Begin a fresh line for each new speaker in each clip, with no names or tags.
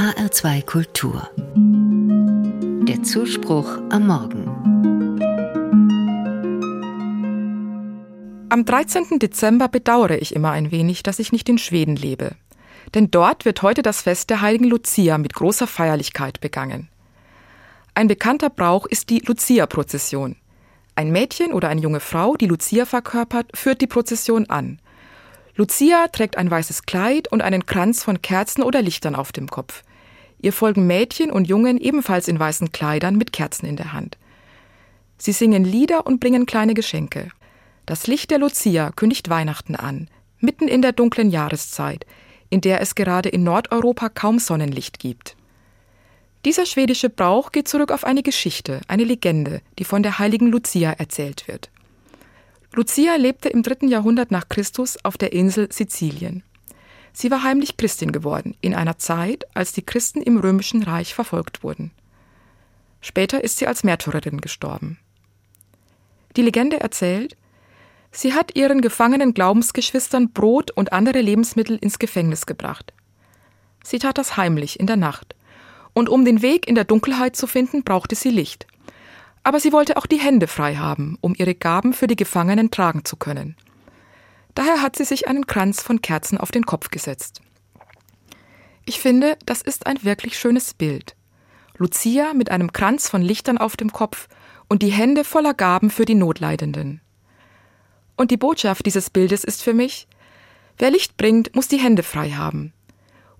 HR2 Kultur. Der Zuspruch am Morgen.
Am 13. Dezember bedauere ich immer ein wenig, dass ich nicht in Schweden lebe. Denn dort wird heute das Fest der heiligen Lucia mit großer Feierlichkeit begangen. Ein bekannter Brauch ist die Lucia-Prozession. Ein Mädchen oder eine junge Frau, die Lucia verkörpert, führt die Prozession an. Lucia trägt ein weißes Kleid und einen Kranz von Kerzen oder Lichtern auf dem Kopf. Ihr folgen Mädchen und Jungen ebenfalls in weißen Kleidern mit Kerzen in der Hand. Sie singen Lieder und bringen kleine Geschenke. Das Licht der Lucia kündigt Weihnachten an, mitten in der dunklen Jahreszeit, in der es gerade in Nordeuropa kaum Sonnenlicht gibt. Dieser schwedische Brauch geht zurück auf eine Geschichte, eine Legende, die von der heiligen Lucia erzählt wird. Lucia lebte im dritten Jahrhundert nach Christus auf der Insel Sizilien. Sie war heimlich Christin geworden, in einer Zeit, als die Christen im römischen Reich verfolgt wurden. Später ist sie als Märtyrerin gestorben. Die Legende erzählt, sie hat ihren gefangenen Glaubensgeschwistern Brot und andere Lebensmittel ins Gefängnis gebracht. Sie tat das heimlich in der Nacht. Und um den Weg in der Dunkelheit zu finden, brauchte sie Licht. Aber sie wollte auch die Hände frei haben, um ihre Gaben für die Gefangenen tragen zu können. Daher hat sie sich einen Kranz von Kerzen auf den Kopf gesetzt. Ich finde, das ist ein wirklich schönes Bild. Lucia mit einem Kranz von Lichtern auf dem Kopf und die Hände voller Gaben für die Notleidenden. Und die Botschaft dieses Bildes ist für mich, wer Licht bringt, muss die Hände frei haben,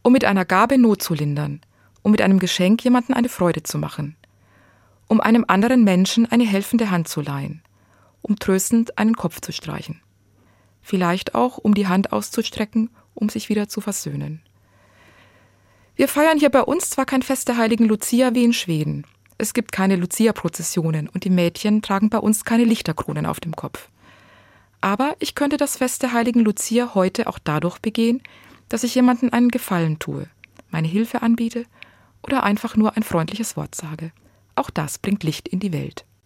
um mit einer Gabe Not zu lindern, um mit einem Geschenk jemanden eine Freude zu machen um einem anderen Menschen eine helfende Hand zu leihen, um tröstend einen Kopf zu streichen. Vielleicht auch, um die Hand auszustrecken, um sich wieder zu versöhnen. Wir feiern hier bei uns zwar kein Fest der heiligen Lucia wie in Schweden. Es gibt keine Lucia-Prozessionen und die Mädchen tragen bei uns keine Lichterkronen auf dem Kopf. Aber ich könnte das Fest der heiligen Lucia heute auch dadurch begehen, dass ich jemandem einen Gefallen tue, meine Hilfe anbiete oder einfach nur ein freundliches Wort sage. Auch das bringt Licht in die Welt.